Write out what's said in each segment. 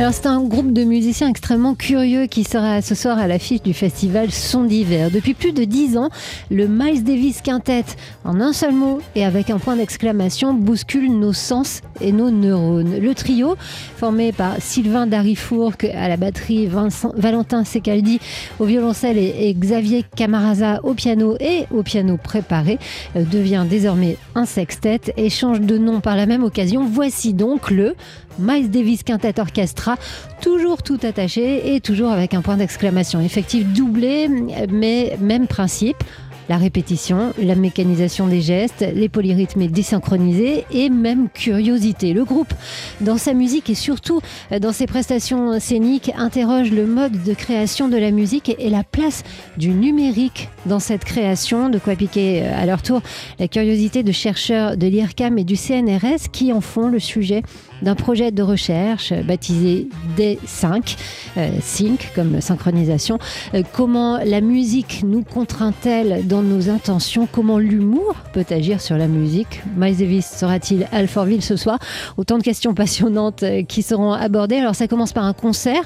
Alors c'est un groupe de musiciens extrêmement curieux qui sera ce soir à l'affiche du festival Son d'hiver. Depuis plus de dix ans, le Miles Davis Quintet, en un seul mot et avec un point d'exclamation, bouscule nos sens et nos neurones. Le trio, formé par Sylvain Darifourc à la batterie, Valentin Secaldi au violoncelle et, Xavier Camaraza au piano et au piano préparé, euh, devient désormais un sextet et change de nom par la même occasion. Voici donc le Miles Davis Quintet Orchestra, toujours tout attaché et toujours avec un point d'exclamation. Effectif doublé, mais même principe la répétition, la mécanisation des gestes, les polyrythmes désynchronisés et même curiosité. Le groupe, dans sa musique et surtout dans ses prestations scéniques, interroge le mode de création de la musique et la place du numérique dans cette création, de quoi piquer à leur tour la curiosité de chercheurs de l'IRCAM et du CNRS qui en font le sujet d'un projet de recherche baptisé D5, euh, Sync comme synchronisation. Euh, comment la musique nous contraint-elle dans nos intentions? Comment l'humour peut agir sur la musique? Miles Davis sera-t-il à Alfortville ce soir? Autant de questions passionnantes euh, qui seront abordées. Alors ça commence par un concert,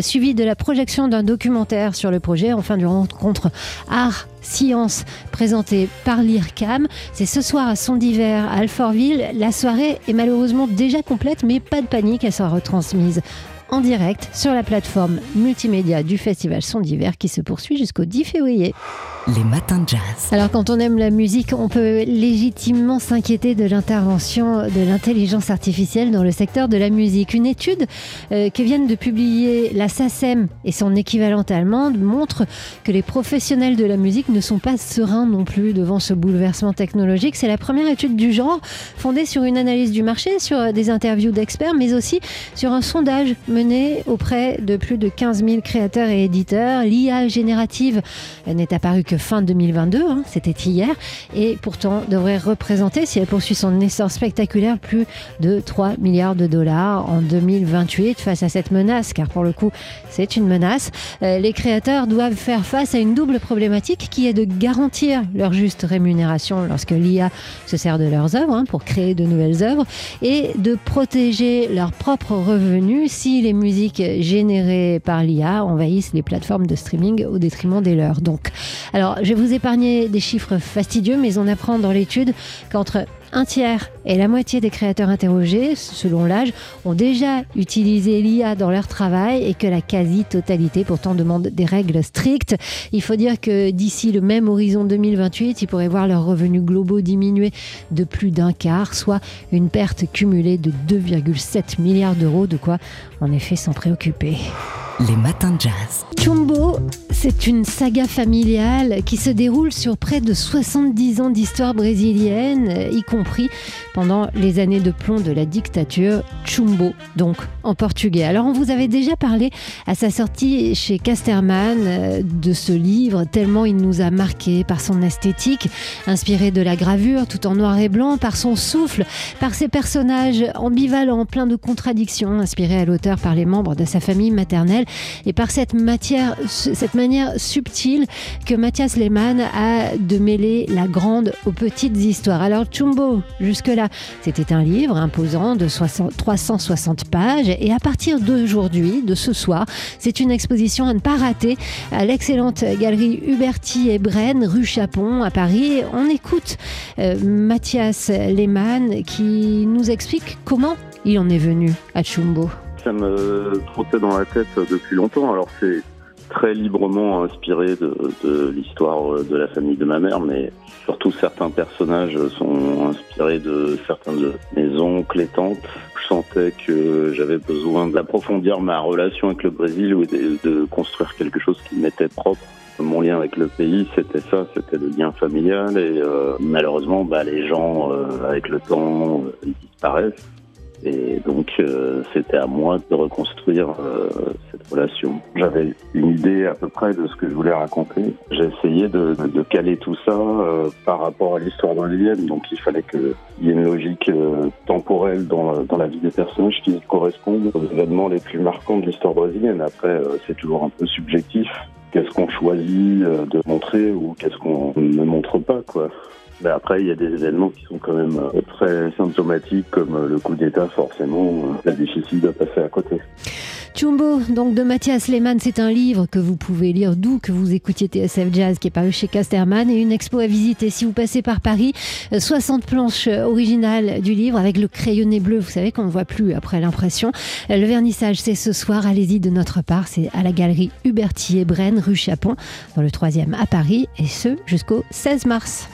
suivi de la projection d'un documentaire sur le projet, enfin du rencontre art Science présentée par l'IRCAM. C'est ce soir à Son d'hiver à Alfortville. La soirée est malheureusement déjà complète, mais pas de panique, elle sera retransmise en direct sur la plateforme multimédia du festival Son d'hiver qui se poursuit jusqu'au 10 février. Les matins de jazz. Alors quand on aime la musique, on peut légitimement s'inquiéter de l'intervention de l'intelligence artificielle dans le secteur de la musique. Une étude euh, que viennent de publier la SACEM et son équivalente allemande montre que les professionnels de la musique ne sont pas sereins non plus devant ce bouleversement technologique. C'est la première étude du genre fondée sur une analyse du marché, sur des interviews d'experts, mais aussi sur un sondage mené auprès de plus de 15 000 créateurs et éditeurs. L'IA générative n'est apparue que fin 2022, hein, c'était hier, et pourtant devrait représenter, si elle poursuit son essor spectaculaire, plus de 3 milliards de dollars en 2028 face à cette menace, car pour le coup, c'est une menace. Euh, les créateurs doivent faire face à une double problématique qui est de garantir leur juste rémunération lorsque l'IA se sert de leurs œuvres hein, pour créer de nouvelles œuvres et de protéger leurs propres revenus si les musiques générées par l'IA envahissent les plateformes de streaming au détriment des leurs. Donc, alors, je vais vous épargner des chiffres fastidieux, mais on apprend dans l'étude qu'entre un tiers et la moitié des créateurs interrogés, selon l'âge, ont déjà utilisé l'IA dans leur travail et que la quasi-totalité pourtant demande des règles strictes. Il faut dire que d'ici le même horizon 2028, ils pourraient voir leurs revenus globaux diminuer de plus d'un quart, soit une perte cumulée de 2,7 milliards d'euros, de quoi en effet s'en préoccuper. Les matins de jazz. Chumbo, c'est une saga familiale qui se déroule sur près de 70 ans d'histoire brésilienne, y compris pendant les années de plomb de la dictature Chumbo, donc en portugais. Alors on vous avait déjà parlé à sa sortie chez Casterman euh, de ce livre, tellement il nous a marqué par son esthétique, inspiré de la gravure tout en noir et blanc, par son souffle, par ses personnages ambivalents, pleins de contradictions, inspirés à l'auteur par les membres de sa famille maternelle et par cette matière, cette manière subtile que Mathias Lehmann a de mêler la grande aux petites histoires. Alors Chumbo, jusque-là, c'était un livre imposant de 360 pages et à partir d'aujourd'hui, de ce soir, c'est une exposition à ne pas rater à l'excellente galerie Huberti et Brenne, rue Chapon à Paris. On écoute euh, Mathias Lehmann qui nous explique comment il en est venu à Chumbo ça me trottait dans la tête depuis longtemps. Alors c'est très librement inspiré de, l'histoire de la famille de ma mère, mais surtout certains personnages sont inspirés de certains de mes oncles et tantes. Je sentais que j'avais besoin d'approfondir ma relation avec le Brésil ou de, construire quelque chose qui m'était propre. Mon lien avec le pays, c'était ça, c'était le lien familial et euh, malheureusement, bah, les gens euh, avec le temps euh, disparaissent. Et donc, euh, c'était à moi de reconstruire euh, cette relation. J'avais une idée à peu près de ce que je voulais raconter. J'ai essayé de, de, caler tout ça euh, par rapport à l'histoire brésilienne. Donc, il fallait qu'il y ait une logique temporelle dans, dans, la vie des personnages qui correspondent aux événements les plus marquants de l'histoire brésilienne. Après, c'est toujours un peu subjectif. Qu'est-ce qu'on choisit de montrer ou qu'est-ce qu'on ne montre pas, quoi. Mais après, il y a des événements qui sont quand même euh, très symptomatiques, comme euh, le coup d'État, forcément, c'est difficile de passer à côté. Chumbo, donc de Mathias Lehmann, c'est un livre que vous pouvez lire d'où que vous écoutiez TSF Jazz, qui est paru chez Casterman, et une expo à visiter si vous passez par Paris. 60 planches originales du livre avec le crayonné bleu, vous savez qu'on ne voit plus après l'impression. Le vernissage, c'est ce soir, allez-y de notre part, c'est à la galerie Hubertier-Brenne, rue Chapon, dans le 3e à Paris, et ce jusqu'au 16 mars.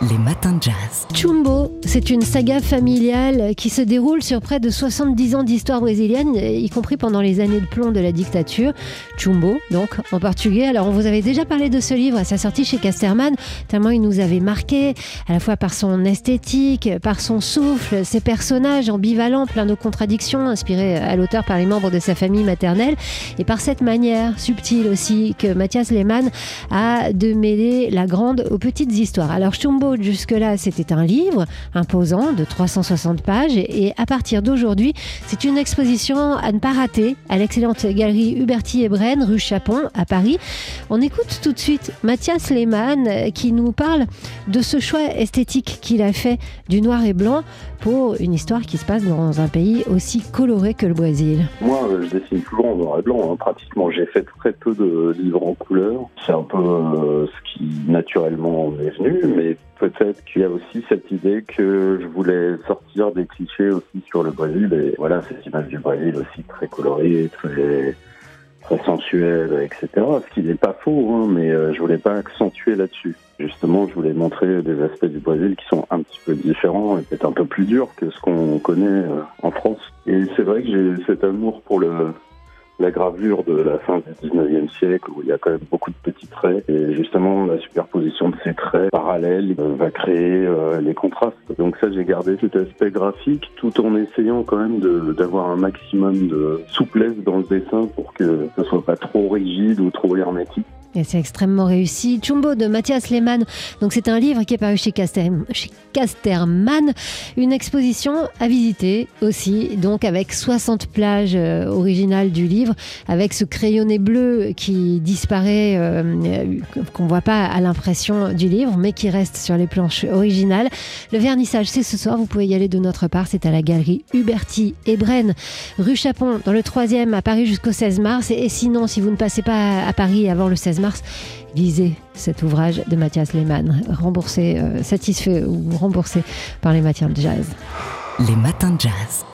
Les matins de jazz. Chumbo, c'est une saga familiale qui se déroule sur près de 70 ans d'histoire brésilienne, y compris pendant les années de plomb de la dictature. Chumbo, donc, en portugais. Alors, on vous avait déjà parlé de ce livre à sa sortie chez Casterman, tellement il nous avait marqué, à la fois par son esthétique, par son souffle, ses personnages ambivalents, pleins de contradictions, inspirés à l'auteur par les membres de sa famille maternelle, et par cette manière subtile aussi que Mathias Lehmann a de mêler la grande aux petites histoires. Alors, Chumbo, jusque-là, c'était un livre imposant de 360 pages. Et à partir d'aujourd'hui, c'est une exposition à ne pas rater à l'excellente galerie Huberti et Brenne, rue Chapon, à Paris. On écoute tout de suite Mathias Lehmann qui nous parle de ce choix esthétique qu'il a fait du noir et blanc pour une histoire qui se passe dans un pays aussi coloré que le Brésil. Moi, je dessine toujours en noir et blanc. Hein. Pratiquement, j'ai fait très peu de livres en couleur. C'est un peu euh, ce qui naturellement m'est venu, mais peut-être qu'il y a aussi cette idée que je voulais sortir des clichés aussi sur le Brésil. Et voilà, cette image du Brésil aussi très colorée, très très sensuelle, etc. Ce qui n'est pas faux, hein, mais euh, je voulais pas accentuer là-dessus. Justement, je voulais montrer des aspects du Brésil qui sont un petit peu différents et peut-être un peu plus durs que ce qu'on connaît euh, en France. Et c'est vrai que j'ai cet amour pour le, la gravure de la fin du 19e siècle où il y a quand même beaucoup de petits traits et justement la superposition de ces traits parallèles euh, va créer euh, les contrastes. Donc ça j'ai gardé cet aspect graphique tout en essayant quand même d'avoir un maximum de souplesse dans le dessin pour que ce soit pas trop rigide ou trop hermétique. Et c'est extrêmement réussi. Chumbo de Mathias Lehmann. Donc c'est un livre qui est paru chez, chez Casterman. Une exposition à visiter aussi. Donc avec 60 plages euh, originales du livre, avec ce crayonné bleu qui disparaît, euh, qu'on voit pas à l'impression du livre, mais qui reste sur les planches originales. Le vernissage, c'est ce soir. Vous pouvez y aller de notre part. C'est à la galerie Huberti et Brenne, rue Chapon, dans le 3e à Paris jusqu'au 16 mars. Et sinon, si vous ne passez pas à Paris avant le 16 mars, lisez cet ouvrage de Mathias Lehmann, remboursé, euh, satisfait ou remboursé par les matières de jazz. Les matins de jazz.